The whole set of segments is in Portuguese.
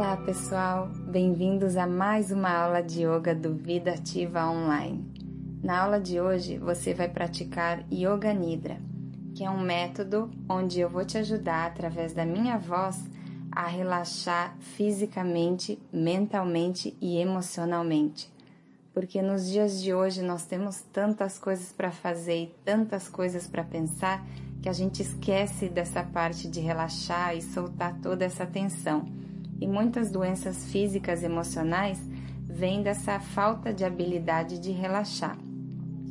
Olá pessoal, bem-vindos a mais uma aula de yoga do Vida Ativa Online. Na aula de hoje você vai praticar Yoga Nidra, que é um método onde eu vou te ajudar através da minha voz a relaxar fisicamente, mentalmente e emocionalmente. Porque nos dias de hoje nós temos tantas coisas para fazer e tantas coisas para pensar que a gente esquece dessa parte de relaxar e soltar toda essa tensão. E muitas doenças físicas e emocionais vêm dessa falta de habilidade de relaxar.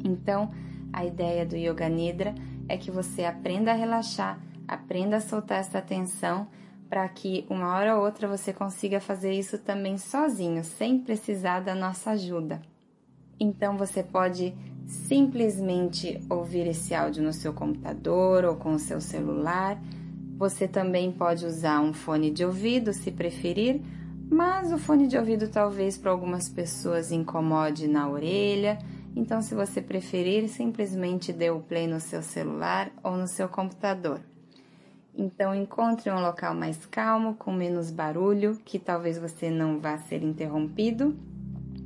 Então, a ideia do Yoga Nidra é que você aprenda a relaxar, aprenda a soltar essa tensão para que uma hora ou outra você consiga fazer isso também sozinho, sem precisar da nossa ajuda. Então você pode simplesmente ouvir esse áudio no seu computador ou com o seu celular. Você também pode usar um fone de ouvido se preferir, mas o fone de ouvido talvez para algumas pessoas incomode na orelha. Então, se você preferir, simplesmente dê o play no seu celular ou no seu computador. Então, encontre um local mais calmo, com menos barulho, que talvez você não vá ser interrompido.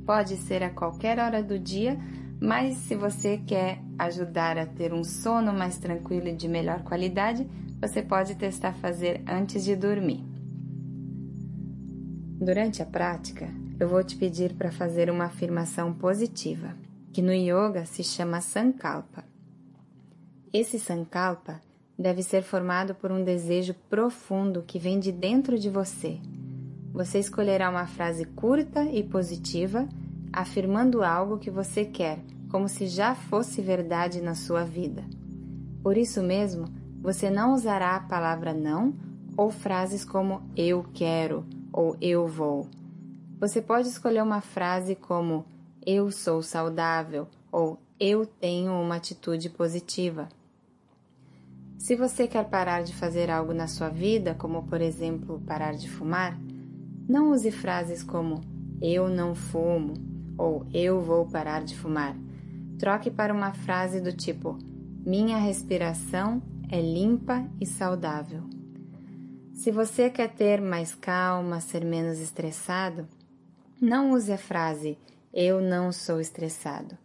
Pode ser a qualquer hora do dia, mas se você quer ajudar a ter um sono mais tranquilo e de melhor qualidade, você pode testar fazer antes de dormir. Durante a prática, eu vou te pedir para fazer uma afirmação positiva, que no yoga se chama sankalpa. Esse sankalpa deve ser formado por um desejo profundo que vem de dentro de você. Você escolherá uma frase curta e positiva, afirmando algo que você quer, como se já fosse verdade na sua vida. Por isso mesmo, você não usará a palavra não ou frases como eu quero ou eu vou. Você pode escolher uma frase como eu sou saudável ou eu tenho uma atitude positiva. Se você quer parar de fazer algo na sua vida, como por exemplo parar de fumar, não use frases como eu não fumo ou eu vou parar de fumar. Troque para uma frase do tipo minha respiração é limpa e saudável. Se você quer ter mais calma, ser menos estressado, não use a frase eu não sou estressado.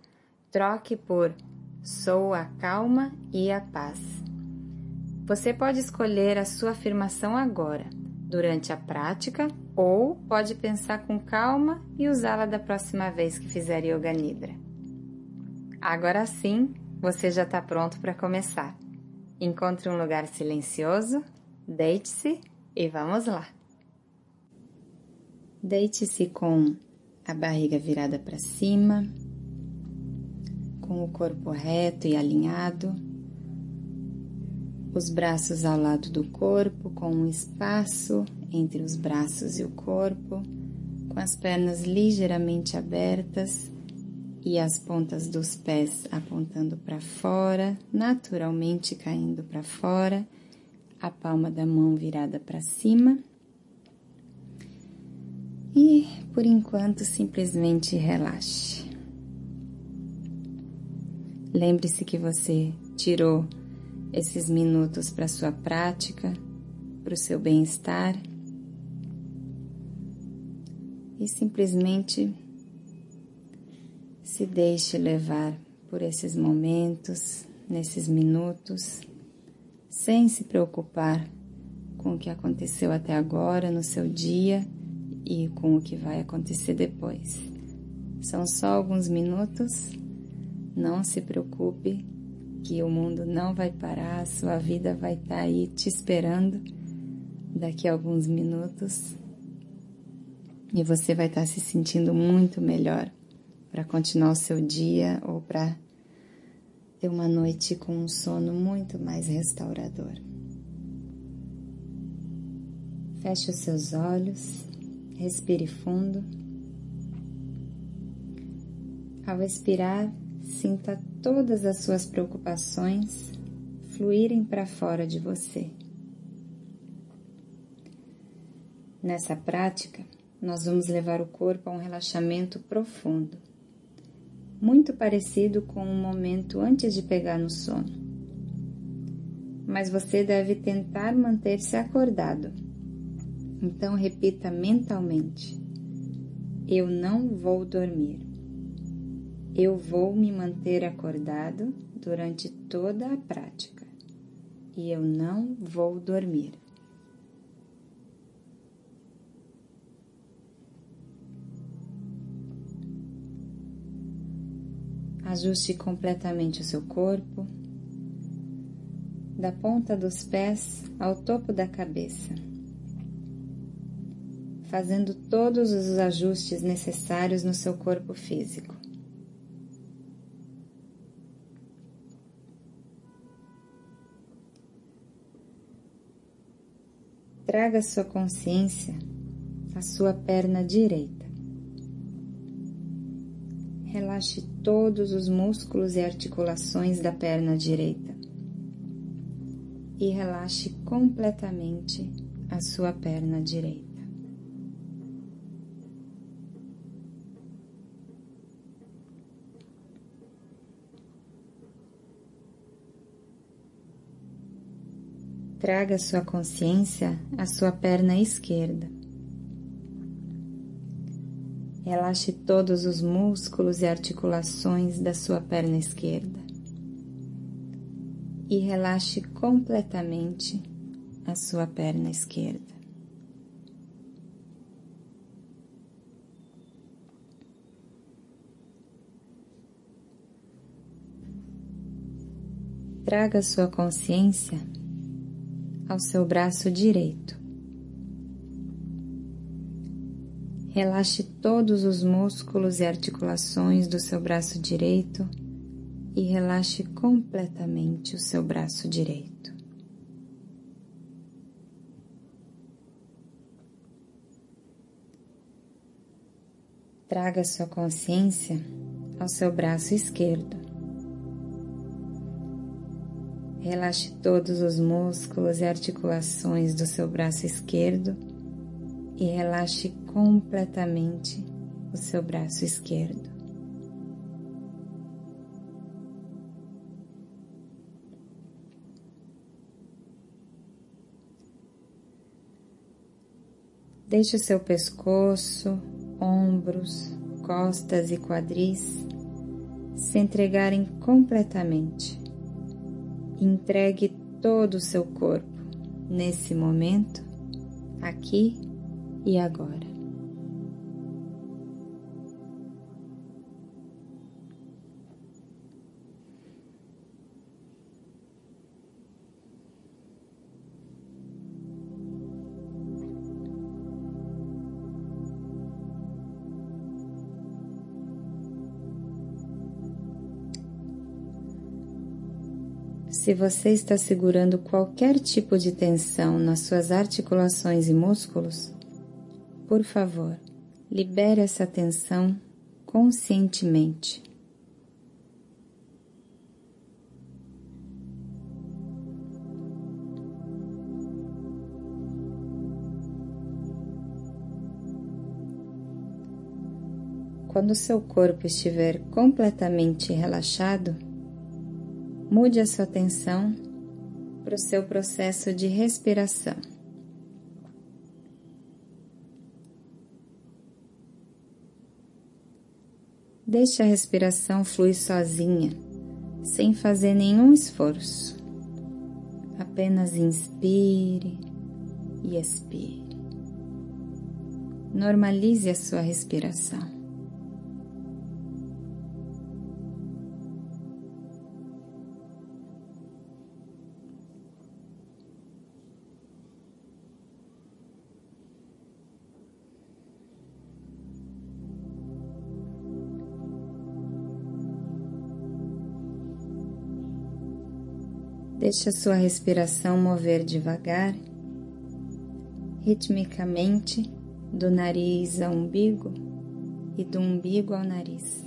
Troque por sou a calma e a paz. Você pode escolher a sua afirmação agora, durante a prática, ou pode pensar com calma e usá-la da próxima vez que fizer Yoga Nidra. Agora sim, você já está pronto para começar. Encontre um lugar silencioso, deite-se e vamos lá. Deite-se com a barriga virada para cima, com o corpo reto e alinhado os braços ao lado do corpo, com um espaço entre os braços e o corpo, com as pernas ligeiramente abertas e as pontas dos pés apontando para fora, naturalmente caindo para fora, a palma da mão virada para cima. E por enquanto simplesmente relaxe. Lembre-se que você tirou esses minutos para sua prática, para o seu bem-estar e simplesmente se deixe levar por esses momentos, nesses minutos, sem se preocupar com o que aconteceu até agora no seu dia e com o que vai acontecer depois. São só alguns minutos, não se preocupe que o mundo não vai parar, a sua vida vai estar tá aí te esperando daqui a alguns minutos e você vai estar tá se sentindo muito melhor para continuar o seu dia ou para ter uma noite com um sono muito mais restaurador. Feche os seus olhos, respire fundo. Ao expirar, Sinta todas as suas preocupações fluírem para fora de você. Nessa prática, nós vamos levar o corpo a um relaxamento profundo, muito parecido com um momento antes de pegar no sono. Mas você deve tentar manter-se acordado. Então repita mentalmente: Eu não vou dormir. Eu vou me manter acordado durante toda a prática e eu não vou dormir. Ajuste completamente o seu corpo, da ponta dos pés ao topo da cabeça, fazendo todos os ajustes necessários no seu corpo físico. Traga sua consciência à sua perna direita. Relaxe todos os músculos e articulações da perna direita e relaxe completamente a sua perna direita. Traga sua consciência à sua perna esquerda. Relaxe todos os músculos e articulações da sua perna esquerda. E relaxe completamente a sua perna esquerda. Traga sua consciência ao seu braço direito. Relaxe todos os músculos e articulações do seu braço direito e relaxe completamente o seu braço direito. Traga sua consciência ao seu braço esquerdo. Relaxe todos os músculos e articulações do seu braço esquerdo e relaxe completamente o seu braço esquerdo. Deixe o seu pescoço, ombros, costas e quadris se entregarem completamente Entregue todo o seu corpo nesse momento, aqui e agora. Se você está segurando qualquer tipo de tensão nas suas articulações e músculos, por favor, libere essa tensão conscientemente. Quando seu corpo estiver completamente relaxado, mude a sua atenção para o seu processo de respiração. Deixe a respiração fluir sozinha, sem fazer nenhum esforço. Apenas inspire e expire. Normalize a sua respiração. Deixe a sua respiração mover devagar, ritmicamente, do nariz ao umbigo e do umbigo ao nariz.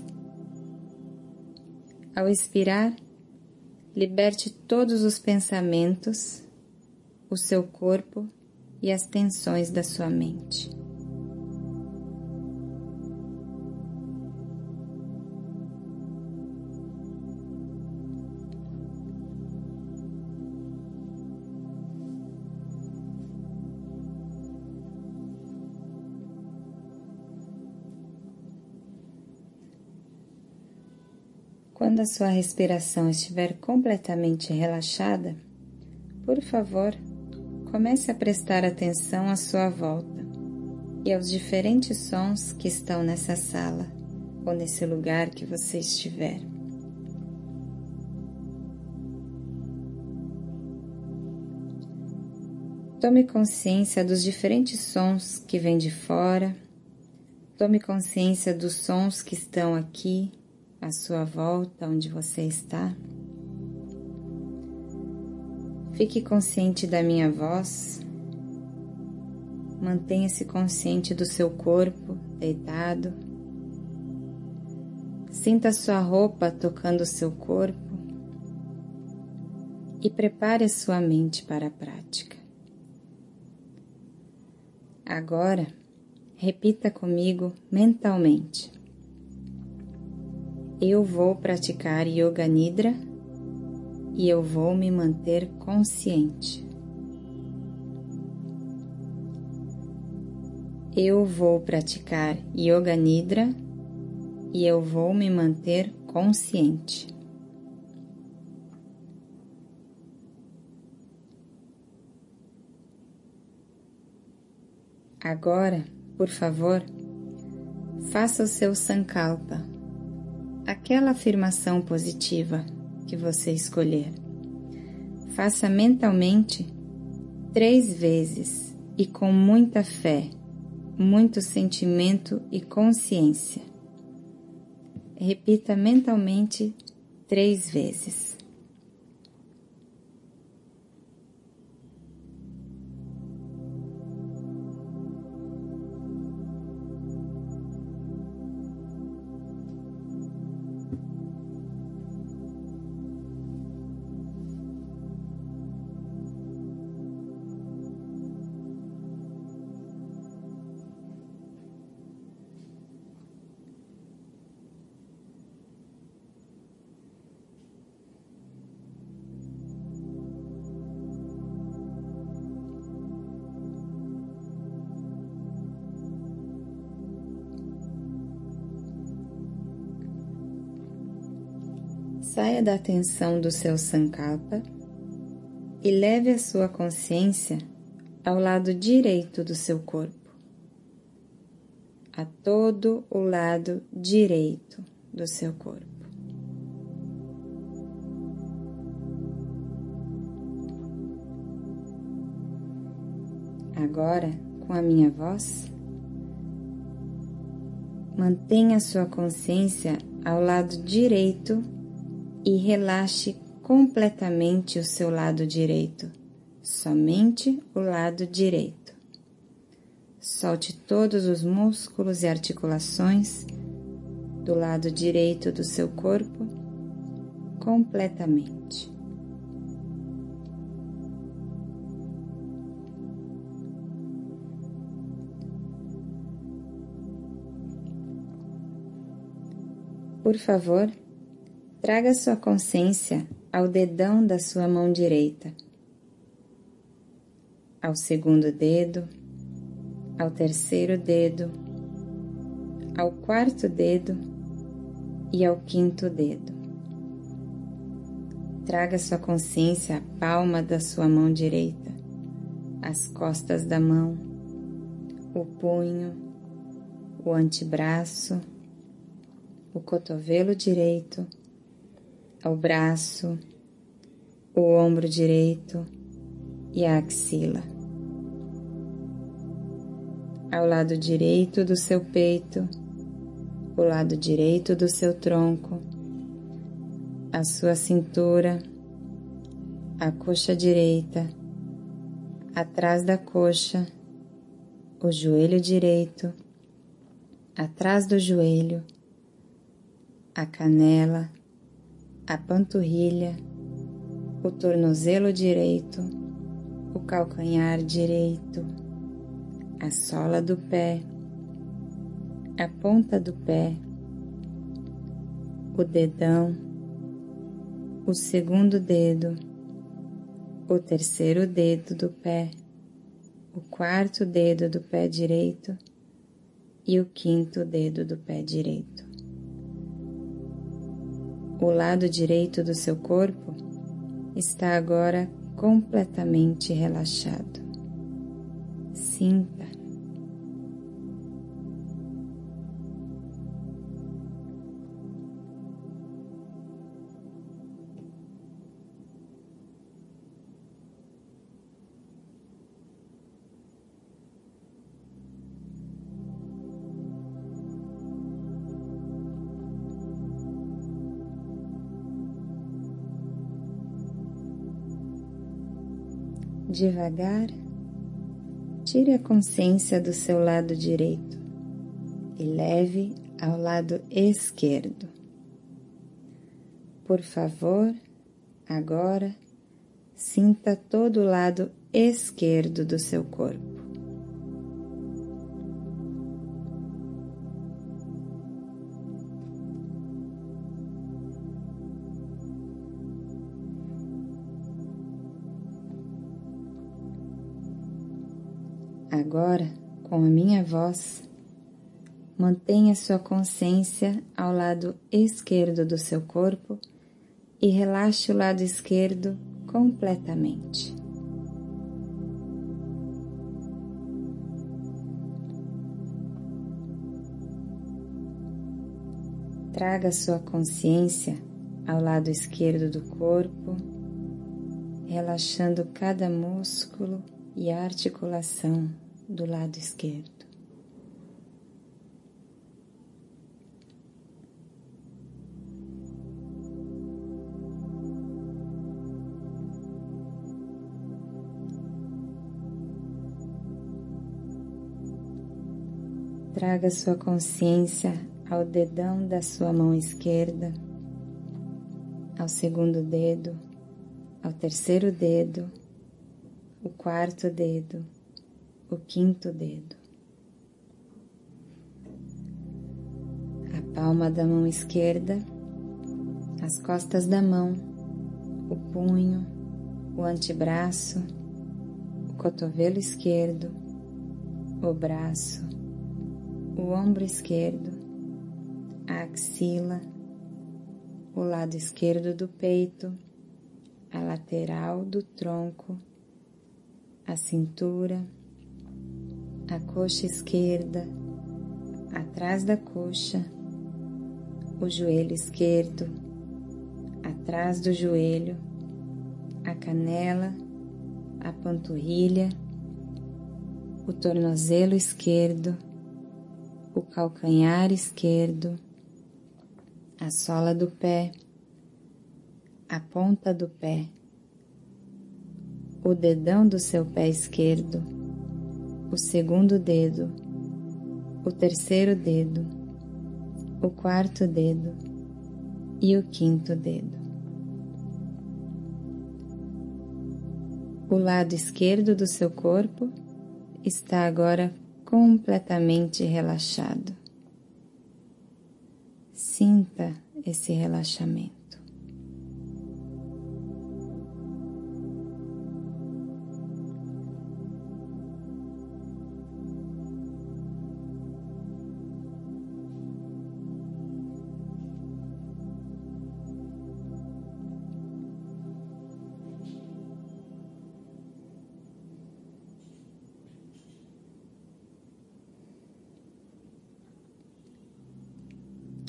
Ao expirar, liberte todos os pensamentos, o seu corpo e as tensões da sua mente. Quando a sua respiração estiver completamente relaxada, por favor, comece a prestar atenção à sua volta e aos diferentes sons que estão nessa sala ou nesse lugar que você estiver. Tome consciência dos diferentes sons que vêm de fora. Tome consciência dos sons que estão aqui à sua volta, onde você está. Fique consciente da minha voz. Mantenha-se consciente do seu corpo deitado. Sinta sua roupa tocando o seu corpo e prepare a sua mente para a prática. Agora, repita comigo mentalmente. Eu vou praticar Yoga Nidra e eu vou me manter consciente. Eu vou praticar Yoga Nidra e eu vou me manter consciente. Agora, por favor, faça o seu Sankalpa, aquela afirmação positiva que você escolher. Faça mentalmente três vezes e com muita fé, muito sentimento e consciência. Repita mentalmente três vezes. Saia da atenção do seu Sankalpa e leve a sua consciência ao lado direito do seu corpo, a todo o lado direito do seu corpo. Agora, com a minha voz, mantenha sua consciência ao lado direito e relaxe completamente o seu lado direito, somente o lado direito. Solte todos os músculos e articulações do lado direito do seu corpo completamente. Por favor, Traga sua consciência ao dedão da sua mão direita, ao segundo dedo, ao terceiro dedo, ao quarto dedo e ao quinto dedo. Traga sua consciência à palma da sua mão direita, as costas da mão, o punho, o antebraço, o cotovelo direito ao braço, o ombro direito e a axila. Ao lado direito do seu peito, o lado direito do seu tronco, a sua cintura, a coxa direita, atrás da coxa, o joelho direito, atrás do joelho, a canela, a panturrilha, o tornozelo direito, o calcanhar direito, a sola do pé, a ponta do pé, o dedão, o segundo dedo, o terceiro dedo do pé, o quarto dedo do pé direito e o quinto dedo do pé direito O lado direito do seu corpo está agora completamente relaxado. Sinta Devagar, tire a consciência do seu lado direito e leve ao lado esquerdo. Por favor, agora sinta todo o lado esquerdo do seu corpo. Agora, com a minha voz, mantenha sua consciência ao lado esquerdo do seu corpo e relaxe o lado esquerdo completamente. Traga sua consciência ao lado esquerdo do corpo, relaxando cada músculo e articulação do lado esquerdo. Traga sua consciência ao dedão da sua mão esquerda, ao segundo dedo, ao terceiro dedo, o quarto dedo, o quinto dedo. A palma da mão esquerda, as costas da mão, o punho, o antebraço, o cotovelo esquerdo, o braço, o ombro esquerdo, a axila, o lado esquerdo do peito, a lateral do tronco, a cintura, a coxa esquerda, atrás da coxa, o joelho esquerdo, atrás do joelho, a canela, a panturrilha, o tornozelo esquerdo, o calcanhar esquerdo, a sola do pé, a ponta do pé, o dedão do seu pé esquerdo o segundo dedo, o terceiro dedo, o quarto dedo e o quinto dedo. O lado esquerdo do seu corpo está agora completamente relaxado. Sinta esse relaxamento.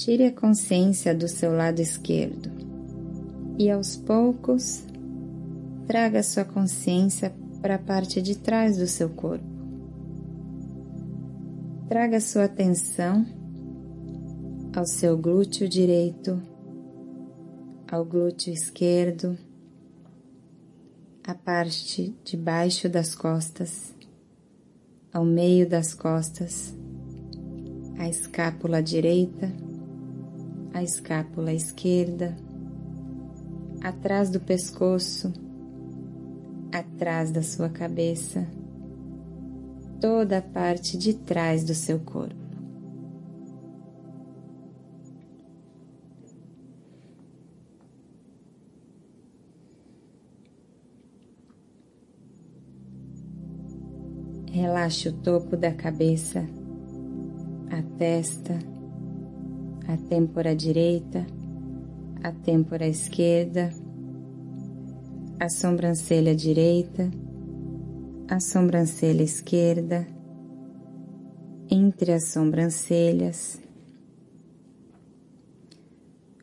Tire a consciência do seu lado esquerdo e aos poucos traga sua consciência para a parte de trás do seu corpo. Traga sua atenção ao seu glúteo direito, ao glúteo esquerdo, à parte de baixo das costas, ao meio das costas, à escápula direita a escápula esquerda, atrás do pescoço, atrás da sua cabeça, toda a parte de trás do seu corpo. Relaxe o topo da cabeça, a testa, a têmpora direita, a têmpora esquerda, a sobrancelha direita, a sobrancelha esquerda, entre as sobrancelhas,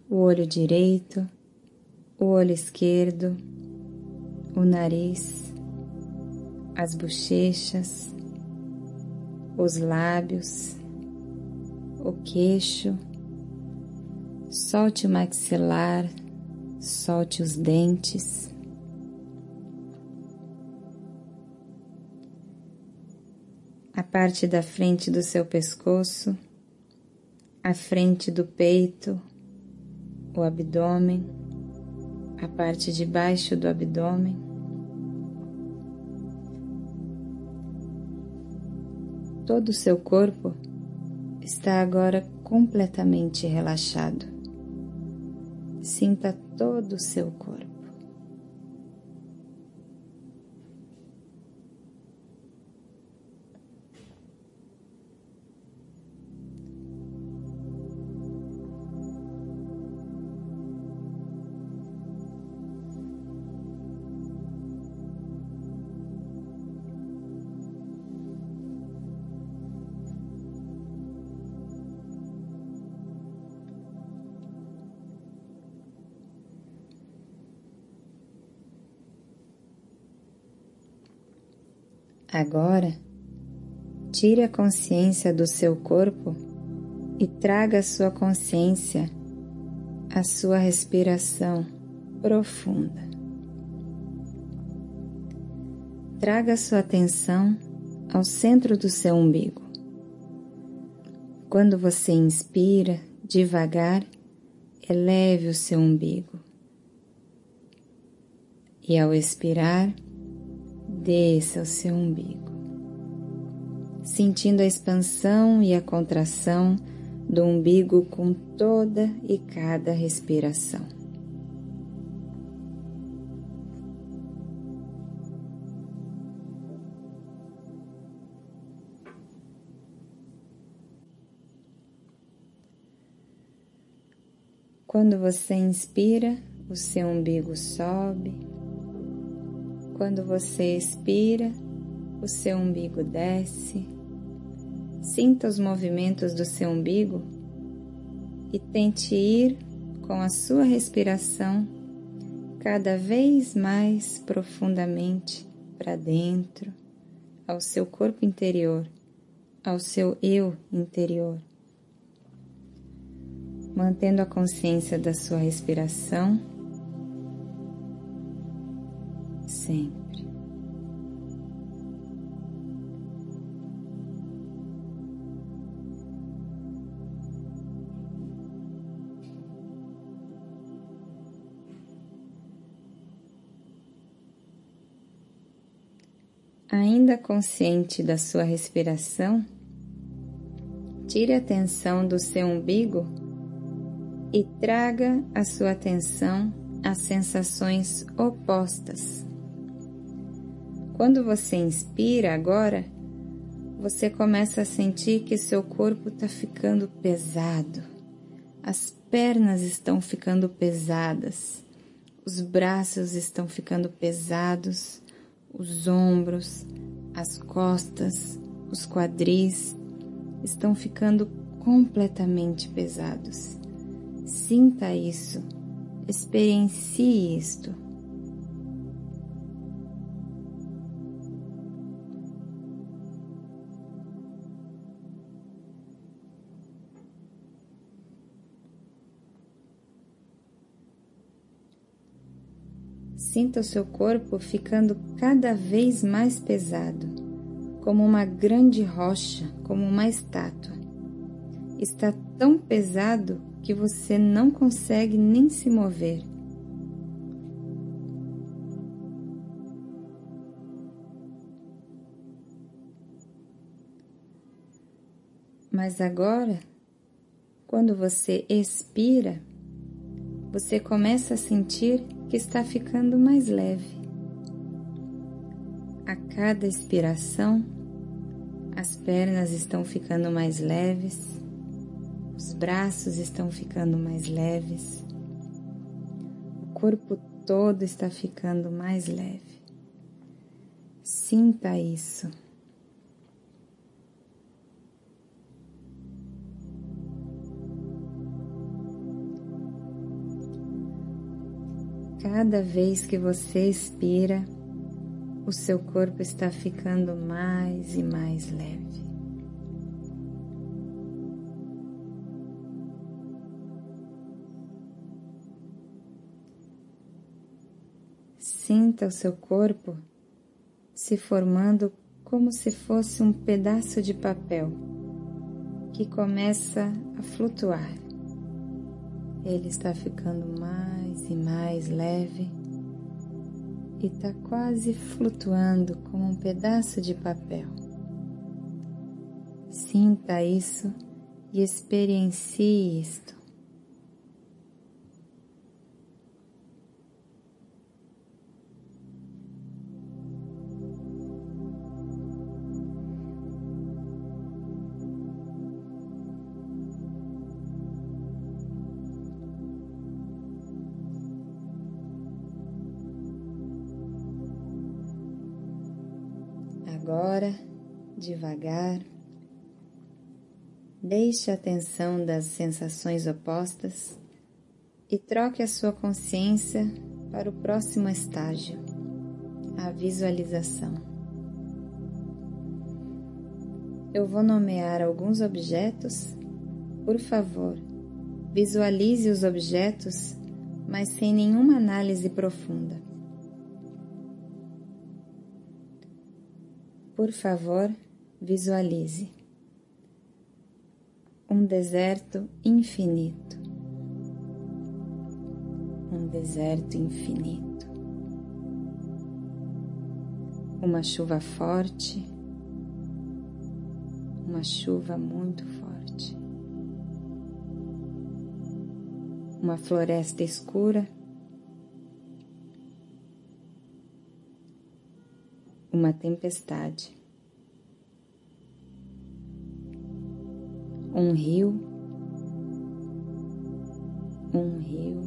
o olho direito, o olho esquerdo, o nariz, as bochechas, os lábios, o queixo, solte o maxilar, solte os dentes. A parte da frente do seu pescoço, a frente do peito, o abdômen, a parte de baixo do abdômen. Todo o seu corpo está agora completamente relaxado. Sinta todo o seu corpo. Agora, tire a consciência do seu corpo e traga a sua consciência à sua respiração profunda. Traga a sua atenção ao centro do seu umbigo. Quando você inspira, devagar, eleve o seu umbigo. E ao expirar, desça o seu umbigo, sentindo a expansão e a contração do umbigo com toda e cada respiração. Quando você inspira, o seu umbigo sobe quando você expira, o seu umbigo desce. Sinta os movimentos do seu umbigo e tente ir com a sua respiração cada vez mais profundamente para dentro, ao seu corpo interior, ao seu eu interior. Mantendo a consciência da sua respiração sempre. Ainda consciente da sua respiração, tire a atenção do seu umbigo e traga a sua atenção às sensações opostas quando você inspira agora, você começa a sentir que seu corpo está ficando pesado, as pernas estão ficando pesadas, os braços estão ficando pesados, os ombros, as costas, os quadris estão ficando completamente pesados. Sinta isso, experiencie isto. Sinta o seu corpo ficando cada vez mais pesado, como uma grande rocha, como uma estátua. Está tão pesado que você não consegue nem se mover. Mas agora, quando você expira, você começa a sentir que está ficando mais leve. A cada expiração, as pernas estão ficando mais leves, os braços estão ficando mais leves, corpo todo está ficando mais leve. Sinta isso. Cada vez que você expira, o seu corpo está ficando mais e mais leve. Sinta o seu corpo se formando como se fosse um pedaço de papel que começa a flutuar. Ele está ficando mais e mais leve e está quase flutuando como um pedaço de papel. Sinta isso e experiencie isto. Agora, devagar, deixe a atenção das sensações opostas e troque a sua consciência para o próximo estágio, a visualização. Eu vou nomear alguns objetos. Por favor, visualize os objetos, mas sem nenhuma análise profunda. Por favor, visualize um deserto infinito. Um deserto infinito. Uma chuva forte. Uma chuva muito forte. Uma floresta escura. Uma tempestade, um rio, um rio,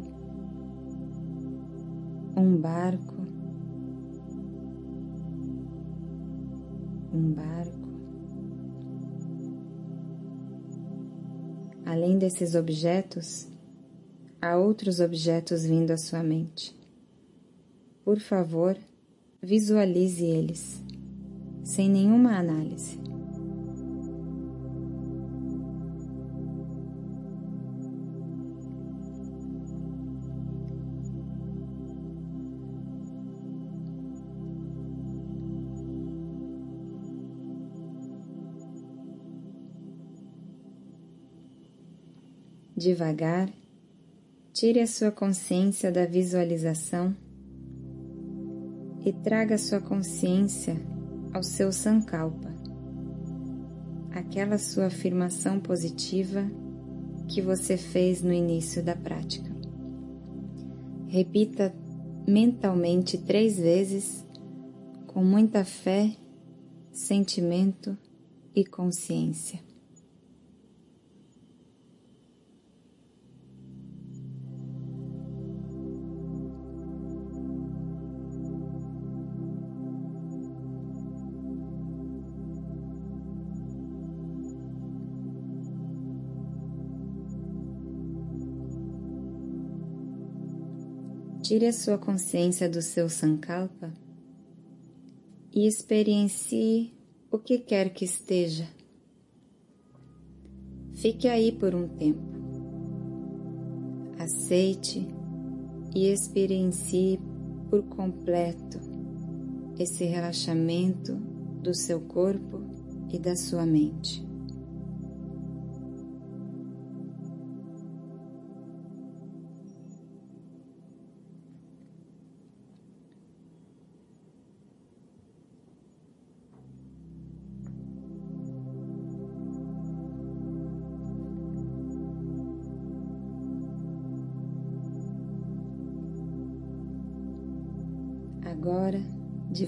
um barco, um barco. Além desses objetos, há outros objetos vindo à sua mente. Por favor, visualize eles, sem nenhuma análise. Devagar, tire a sua consciência da visualização e traga sua consciência ao seu Sankalpa, aquela sua afirmação positiva que você fez no início da prática. Repita mentalmente três vezes com muita fé, sentimento e consciência. Tire a sua consciência do seu Sankalpa e experiencie o que quer que esteja. Fique aí por um tempo. Aceite e experiencie por completo esse relaxamento do seu corpo e da sua mente.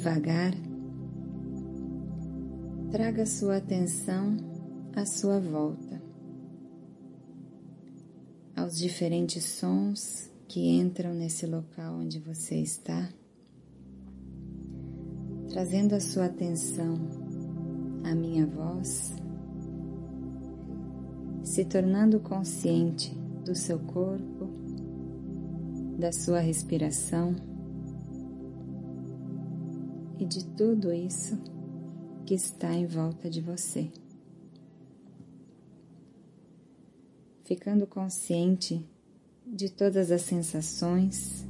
Devagar, traga sua atenção à sua volta, aos diferentes sons que entram nesse local onde você está, trazendo a sua atenção à minha voz, se tornando consciente do seu corpo, da sua respiração e de tudo isso que está em volta de você. Ficando consciente de todas as sensações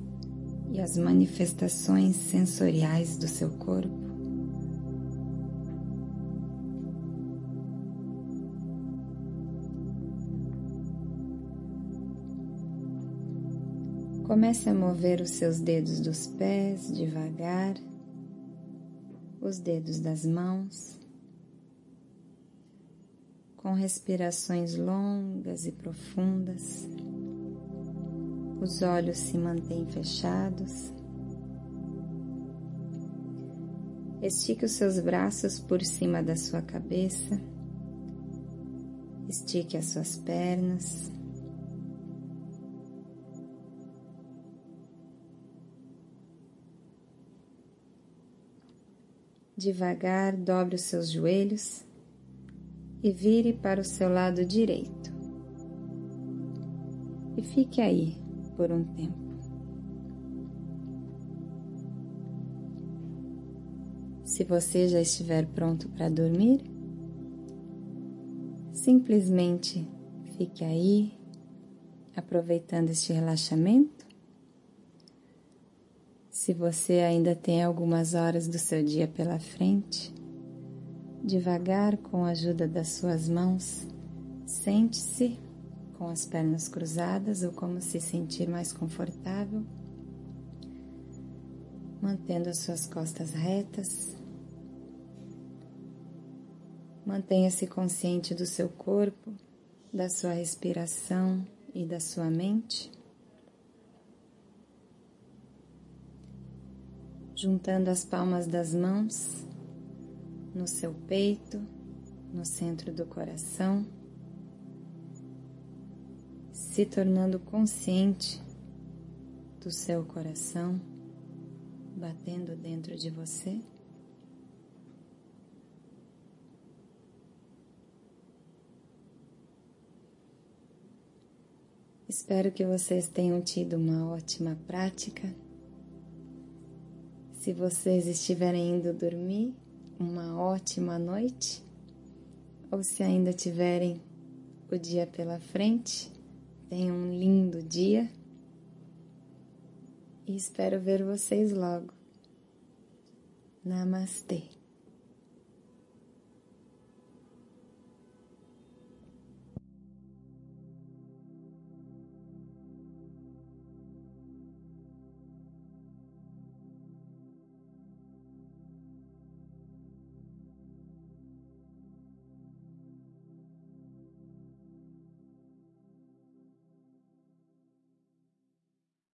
e as manifestações sensoriais do seu corpo. Comece a mover os seus dedos dos pés devagar os dedos das mãos, com respirações longas e profundas. Os olhos se mantêm fechados. Estique os seus braços por cima da sua cabeça. Estique as suas pernas. Devagar dobre os seus joelhos e vire para o seu lado direito. E fique aí por um tempo. Se você já estiver pronto para dormir, simplesmente fique aí, aproveitando este relaxamento se você ainda tem algumas horas do seu dia pela frente, devagar com a ajuda das suas mãos, sente-se com as pernas cruzadas ou como se sentir mais confortável, mantendo as suas costas retas. Mantenha-se consciente do seu corpo, da sua respiração e da sua mente. Juntando as palmas das mãos no seu peito, no centro do coração, se tornando consciente do seu coração batendo dentro de você. Espero que vocês tenham tido uma ótima prática se vocês estiverem indo dormir, uma ótima noite. Ou se ainda tiverem o dia pela frente, tenham um lindo dia. E espero ver vocês logo. Namastê.